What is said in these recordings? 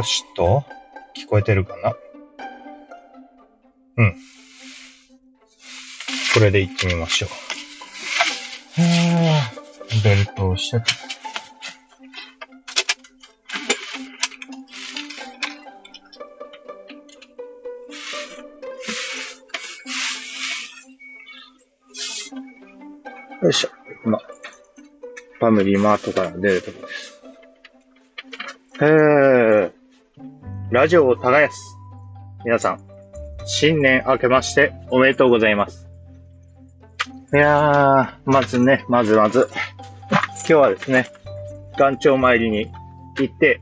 よしと、聞こえてるかな？うん。これで行ってみましょう。ベルトをして。よいしょ。今、ファミリーマートから出るところです。えー、ラジオを耕す。皆さん、新年明けましておめでとうございます。いやー、まずね、まずまず、今日はですね、岩頂参りに行って、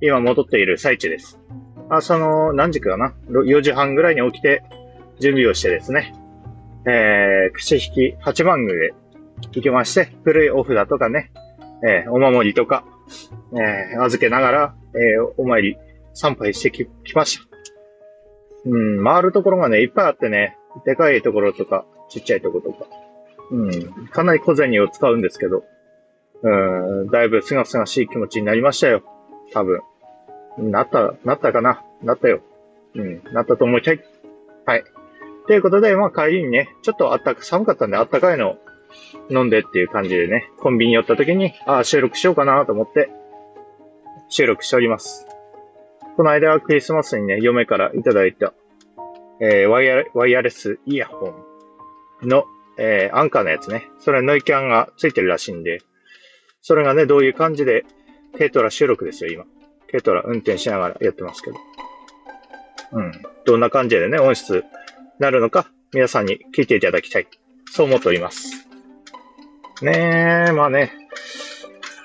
今戻っている最中です。あ、その、何時かな ?4 時半ぐらいに起きて、準備をしてですね、えー、口引き八幡宮へ行きまして、古いお札とかね、えー、お守りとか、えー、預けながら、えー、お参り、参拝してき、きました。うん、回るところがね、いっぱいあってね、でかいところとか、ちっちゃいところとか、うん、かなり小銭を使うんですけど、うん、だいぶすがすがしい気持ちになりましたよ。多分。なった、なったかな？なったよ。うん、なったと思いたい。はい。ということで、まあ帰りにね、ちょっとあったか、寒かったんであったかいの飲んでっていう感じでね、コンビニ寄った時に、ああ、収録しようかなと思って、収録しております。この間はクリスマスにね、嫁からいただいた、えー、ワイヤワイヤレスイヤホンの、えー、アンカーのやつね。それノイキャンがついてるらしいんで、それがね、どういう感じで、軽トラ収録ですよ、今。軽トラ運転しながらやってますけど。うん。どんな感じでね、音質なるのか、皆さんに聞いていただきたい。そう思っております。ねえ、まあね。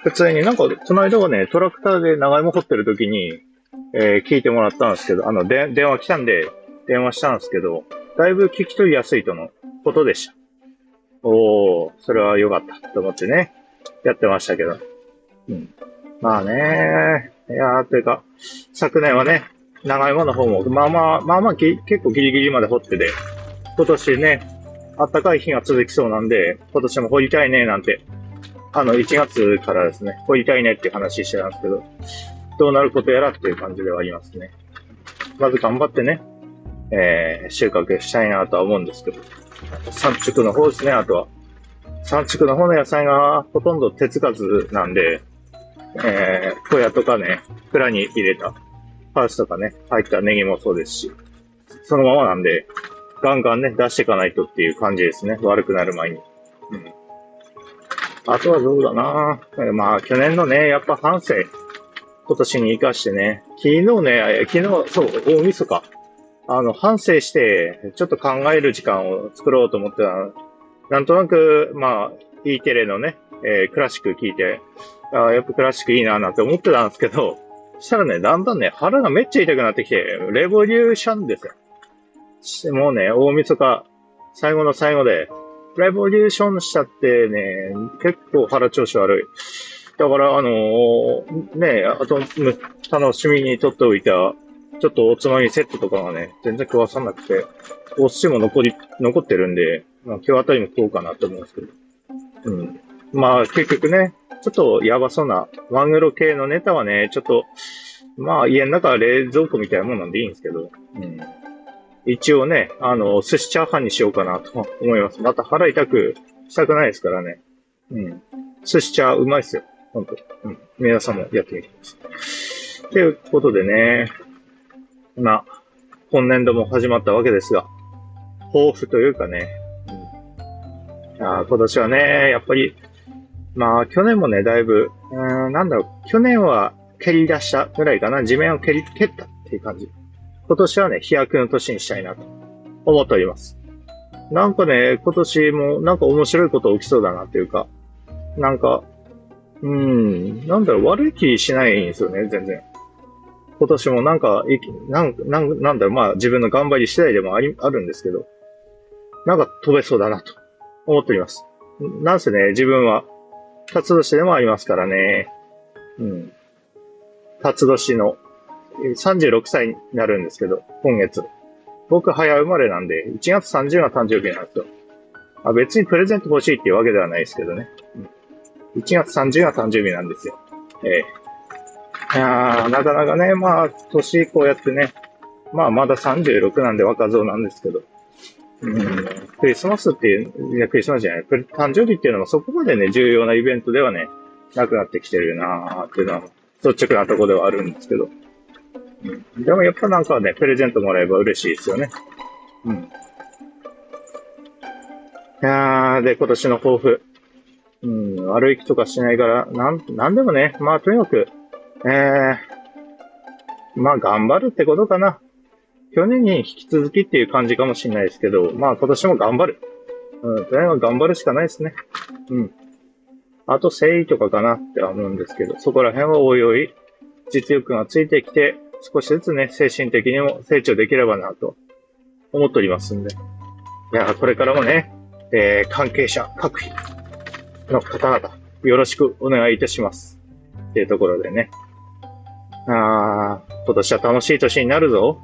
普通になんか、この間はね、トラクターで長芋掘ってる時に、えー、聞いてもらったんですけど、あの、で、電話来たんで、電話したんですけど、だいぶ聞き取りやすいとのことでした。おー、それは良かったと思ってね、やってましたけど。うん。まあねいやー、というか、昨年はね、長芋の方も、まあまあ、まあまあ結構ギリギリまで掘ってて、今年ね、暖かい日が続きそうなんで、今年も掘りたいね、なんて、あの、1月からですね、掘りたいねって話してたんですけど、どうなることやらっていう感じではありますね。まず頑張ってね、えー、収穫したいなとは思うんですけど、産畜の方ですね、あとは。産畜の方の野菜がほとんど手つかずなんで、えー、小屋とかね、蔵に入れたハウスとかね、入ったネギもそうですし、そのままなんで、ガンガンね、出していかないとっていう感じですね。悪くなる前に。うん。あとはどうだなまあ、去年のね、やっぱ反省、今年に活かしてね、昨日ね、昨日、そう、大晦日、あの、反省して、ちょっと考える時間を作ろうと思ってたなんとなく、まあ、E テレのね、えー、クラシック聞いて、あやっぱクラシックいいななんて思ってたんですけど、したらね、だんだんね、腹がめっちゃ痛くなってきて、レボリューションですよ。もうね、大晦日、最後の最後で、レボリューションしちゃってね、結構腹調子悪い。だから、あのー、ね、あと、楽しみに取っておいた、ちょっとおつまみセットとかがね、全然食わさなくて、お寿司も残り、残ってるんで、まあ、今日あたりも食おうかなと思うんですけど。うん。まあ、結局ね、ちょっとやばそうな、マグロ系のネタはね、ちょっと、まあ、家の中は冷蔵庫みたいなもんなんでいいんですけど、うん。一応ね、あの、寿司チャーハンにしようかなと思います。また腹痛くしたくないですからね。うん。寿司チャーうまいっすよ。ほんと。うん。皆さんもやってみてください。ということでね、まあ、今年度も始まったわけですが、抱負というかね、うん、あ今年はね、やっぱり、まあ、去年もね、だいぶ、うん、なんだろう、去年は蹴り出したぐらいかな、地面を蹴り、蹴ったっていう感じ。今年はね、飛躍の年にしたいなと思っております。なんかね、今年もなんか面白いこと起きそうだなっていうか、なんか、うん、なんだろう、悪い気しないんですよね、全然。今年もなんか、なん、なん、なんだろう、まあ自分の頑張り次第でもあり、あるんですけど、なんか飛べそうだなと思っております。なんせね、自分は辰年でもありますからね。うん。辰年の36歳になるんですけど、今月。僕早生まれなんで、1月30が誕生日なんですよ。あ別にプレゼント欲しいっていうわけではないですけどね。1月30日が誕生日なんですよ。ええいや、なかなかね、まあ、年こうやってね、まあ、まだ36なんで若造なんですけど、うん、クリスマスっていう、いや、クリスマスじゃない、誕生日っていうのもそこまでね、重要なイベントではね、なくなってきてるなーっていうのは、率直なとこではあるんですけど。うん、でもやっぱなんかね、プレゼントもらえば嬉しいですよね。うん。いやー、で、今年の抱負。うん、悪い気とかしないから、なん、なんでもね、まあとにかく、えー、まあ頑張るってことかな。去年に引き続きっていう感じかもしれないですけど、まあ今年も頑張る。うん、とにかく頑張るしかないですね。うん。あと誠意とかかなって思うんですけど、そこら辺はおいおい、実力がついてきて、少しずつね、精神的にも成長できればなと思っておりますんで。いや、これからもね、えー、関係者、各位の方々、よろしくお願いいたします。っていうところでね。あー、今年は楽しい年になるぞ。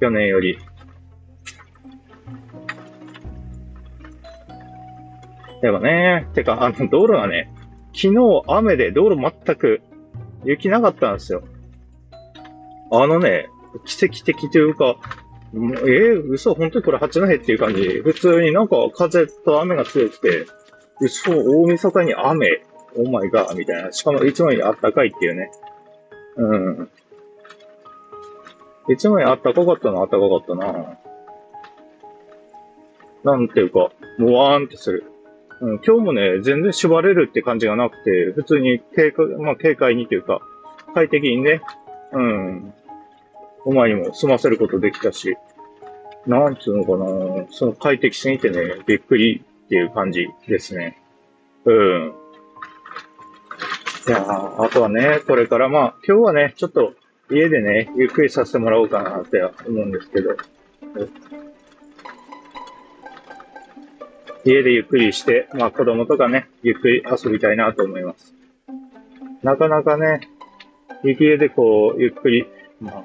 去年より。でもね、てか、あの、道路がね、昨日雨で道路全く雪なかったんですよ。あのね、奇跡的というか、えー、嘘、本当にこれ八戸っていう感じ。普通になんか風と雨が強くて、嘘、大晦日に雨、オーマイガーみたいな。しかもいつもより暖かいっていうね。うん。いつもより暖かかったな、暖かかったな。なんていうか、もわーんってする。うん、今日もね、全然縛れるって感じがなくて、普通に軽快、まあ、軽快にというか、快適にね、うん、お前にも済ませることできたし、なんつうのかな、その快適すぎてね、びっくりっていう感じですね。うん。いやあとはね、これからまあ、今日はね、ちょっと家でね、ゆっくりさせてもらおうかなって思うんですけど、家でゆっくりして、まあ子供とかね、ゆっくり遊びたいなと思います。なかなかね、家でこう、ゆっくり、まあ、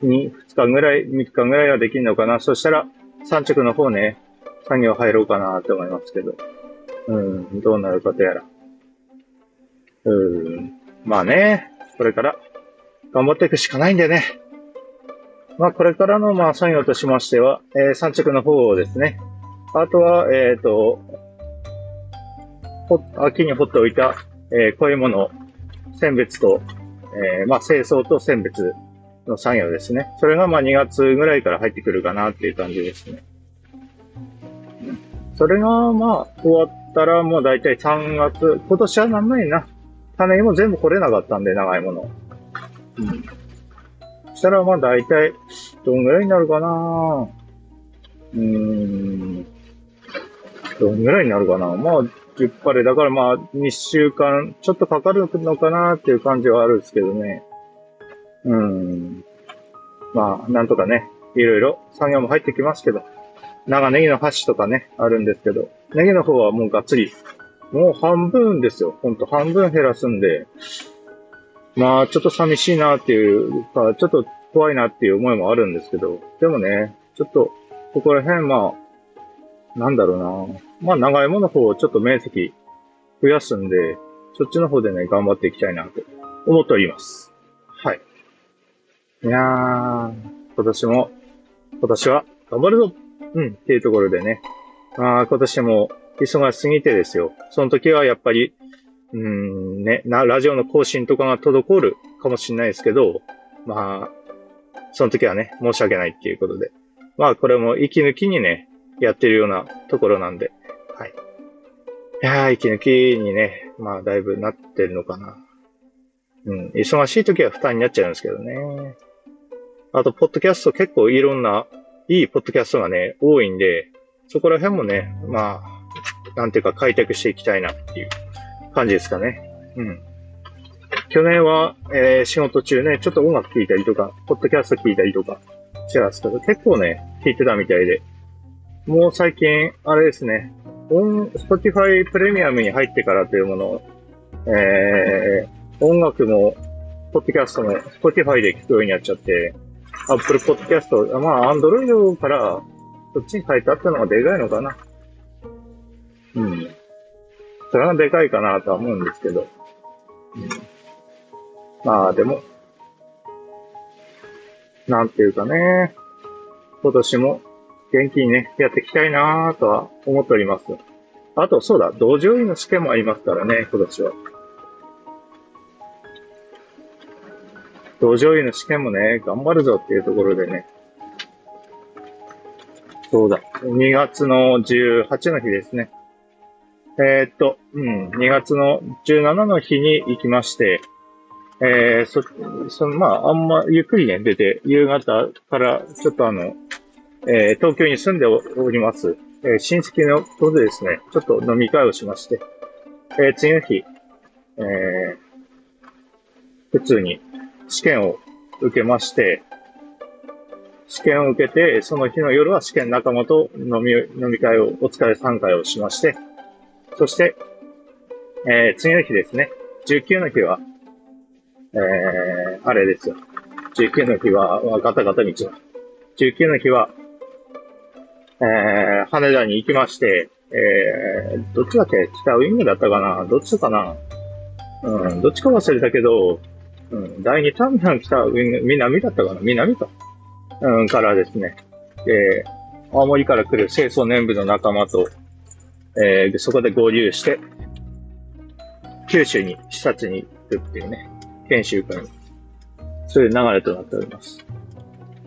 に、2日ぐらい、3日ぐらいはできるのかな。そしたら、産直の方ね、作業入ろうかなと思いますけど。うん、どうなるかとやら。うん、まあね、これから頑張っていくしかないんでね。まあこれからのまあ作業としましては、えー、産直の方ですね。あとは、えっ、ー、と、秋に掘っておいた、えー、こういうもの、選別と、えー、まあ清掃と選別の作業ですね。それがまあ2月ぐらいから入ってくるかなっていう感じですね。それがまあ終わったらもうだいたい3月、今年はなんないな。種も全部来れなかったんで、長いもの。うん。そしたらまあだいたいどんぐらいになるかなうーん。どんぐらいになるかなまあ10パレだからまあ2週間ちょっとかかるのかなっていう感じはあるんですけどね。うん。まあ、なんとかね、いろいろ作業も入ってきますけど、長ネギの箸とかね、あるんですけど、ネギの方はもうがっつり、もう半分ですよ。ほんと半分減らすんで、まあ、ちょっと寂しいなっていうか、ちょっと怖いなっていう思いもあるんですけど、でもね、ちょっと、ここら辺、まあ、なんだろうな。まあ、長芋の方をちょっと面積増やすんで、そっちの方でね、頑張っていきたいなと思っております。はい。いやー、今年も、今年は頑張るぞうん、っていうところでね。ああ、今年も忙しすぎてですよ。その時はやっぱり、うん、ね、な、ラジオの更新とかが滞るかもしれないですけど、まあ、その時はね、申し訳ないっていうことで。まあ、これも息抜きにね、やってるようなところなんで、はい。いやー、息抜きにね、まあ、だいぶなってるのかな。うん、忙しい時は負担になっちゃうんですけどね。あと、ポッドキャスト結構いろんな、いいポッドキャストがね、多いんで、そこら辺もね、まあ、なんていうか開拓していきたいなっていう感じですかね。うん。去年は、えー、仕事中ね、ちょっと音楽聴いたりとか、ポッドキャスト聴いたりとか、してますけど、結構ね、聴いてたみたいで。もう最近、あれですね、音、Spotify プレミアムに入ってからというものを、えー、音楽も、ポッドキャストも Spotify で聴くようになっちゃって、Apple Podcast、まあ、Android からそっちに書いてあったのがでかいのかな。うん。それがでかいかなとは思うんですけど。うん、まあでも、なんていうかね、今年も元気にね、やっていきたいなぁとは思っております。あと、そうだ、同乗員の試験もありますからね、今年は。同乗員の試験もね、頑張るぞっていうところでね。そうだ、2月の18の日ですね。えー、っと、うん、2月の17の日に行きまして、えー、そ、その、まあ、あんま、ゆっくりね、出て、夕方から、ちょっとあの、えー、東京に住んでおります、えー、親戚のとでですね、ちょっと飲み会をしまして、えー、次の日、えー、普通に試験を受けまして、試験を受けて、その日の夜は試験仲間と飲み、飲み会を、お疲れ参会をしまして、そして、えー、次の日ですね、19の日は、えー、あれですよ。19の日は、ガタガタ道は。19の日は、えー、羽田に行きまして、えー、どっちだっけ？北ウイングだったかな？どっちかな？うん、どっちか忘れたけど、うん、第2ターミナル北ウイング、南だったかな？南か。うん、からですね、えー、青森から来る清掃年部の仲間と、えー、そこで合流して、九州に視察に行くっていうね。研修会に。そういう流れとなっております。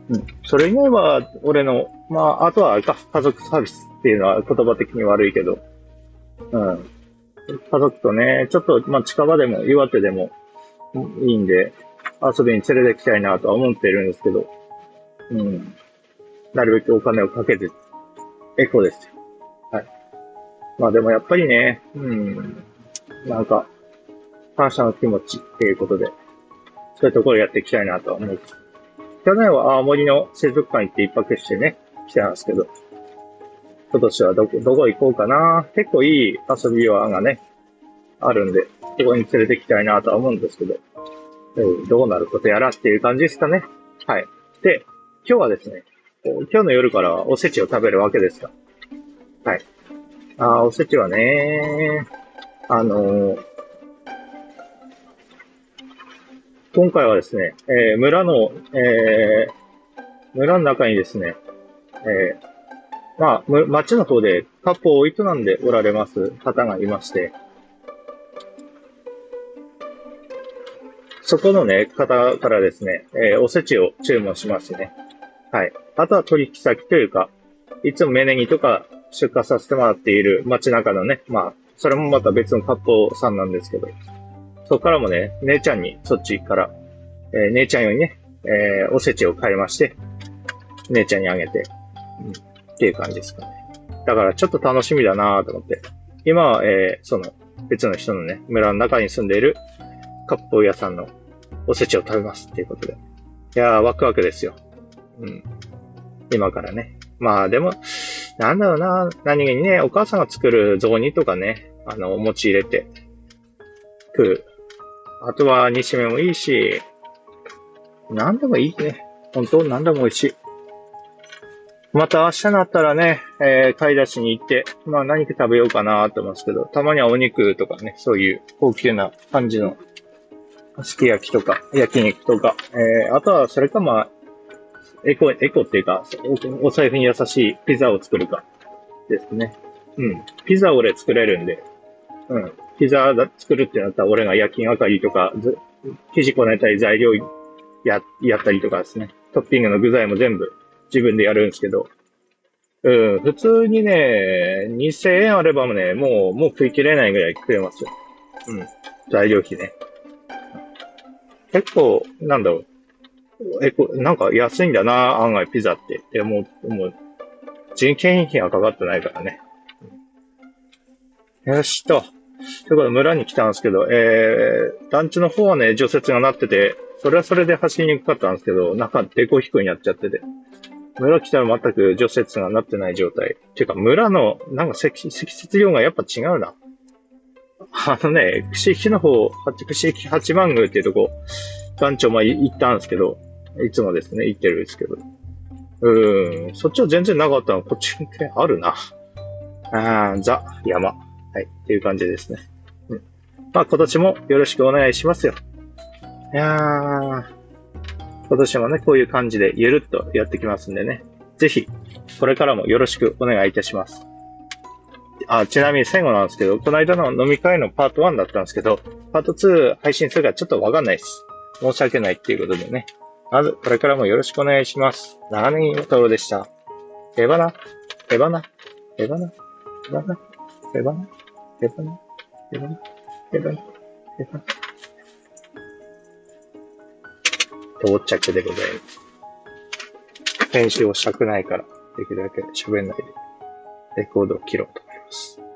うん。それ以外は、俺の、まあ、あとは、家族サービスっていうのは言葉的に悪いけど、うん。家族とね、ちょっと、まあ、近場でも、岩手でもいいんで、遊びに連れてきたいなとは思ってるんですけど、うん。なるべくお金をかけて、エコですよ。はい。まあでもやっぱりね、うん。なんか、感謝の気持ちっていうことで、そういうところやっていきたいなとは思います。去年は青森の水族館行って一泊してね、来たんですけど、今年はどこ、どこ行こうかな。結構いい遊び場がね、あるんで、そこに連れて行きたいなとは思うんですけど、うん、どうなることやらっていう感じですかね。はい。で、今日はですね、今日の夜からおせちを食べるわけですが、はい。あおせちはね、あのー、今回はですね、えー、村の、えー、村の中にですね、えー、まあ、町の方でカップを営んでおられます方がいまして、そこのね、方からですね、えー、おせちを注文しましてね。はい。あとは取引先というか、いつも芽ネギとか出荷させてもらっている街中のね、まあ、それもまた別のカップさんなんですけど、そこからもね、姉ちゃんにそっちから、えー、姉ちゃんよりね、えー、おせちを買いまして、姉ちゃんにあげて、うん、っていう感じですかね。だからちょっと楽しみだなと思って。今は、えー、その、別の人のね、村の中に住んでいる割烹屋さんのおせちを食べますっていうことで。いやー、ワクワクですよ。うん。今からね。まあでも、なんだろうな、何気にね、お母さんが作る雑煮とかね、あの、お餅入れて食う。あとは煮しめもいいし、何でもいいね。本当何でも美味しい。また明日になったらね、えー、買い出しに行って、まあ何か食べようかなと思うんですけど、たまにはお肉とかね、そういう高級な感じの、すき焼きとか、焼肉とか、えー、あとはそれかまあ、エコ、エコっていうか、お財布に優しいピザを作るか、ですね。うん。ピザ俺作れるんで、うん。ピザ作るってなったら俺が夜勤あかりとか、生地こねたり材料や、やったりとかですね。トッピングの具材も全部自分でやるんですけど、うん、普通にね、2000円あればね、もう、もう食い切れないぐらい食えますよ。うん。材料費ね。結構、なんだろう。え、こなんか安いんだな、案外ピザって。でもう、もう、人件費がかかってないからね。よしと。ということで村に来たんですけど、えー、団地の方はね、除雪がなってて、それはそれで走りにくかったんですけど、中、デコ低いになっちゃってて。村来たら全く除雪がなってない状態。ていうか、村の、なんか積積雪量がやっぱ違うな。あのね、串木の方、串木八幡宮っていうとこ、団長も行ったんですけど、いつもですね、行ってるんですけど。うん、そっちは全然なかったの、こっちってあるな。あー、ザ、山。はい、っていう感じですね。うん。まあ、今年もよろしくお願いしますよ。いやー、今年もね、こういう感じでゆるっとやってきますんでね。ぜひ、これからもよろしくお願いいたします。あ、ちなみに最後なんですけど、この間の飲み会のパート1だったんですけど、パート2配信するかちょっとわかんないです。申し訳ないっていうことでね。まず、これからもよろしくお願いします。長ネギのとろでした。えばな、えばな、えばな、えばな、えばな、えばな、えばな、えばな、えばな。到着でございます。編集をしたくないから、できるだけ喋んないで、レコードを切ろうと Christ.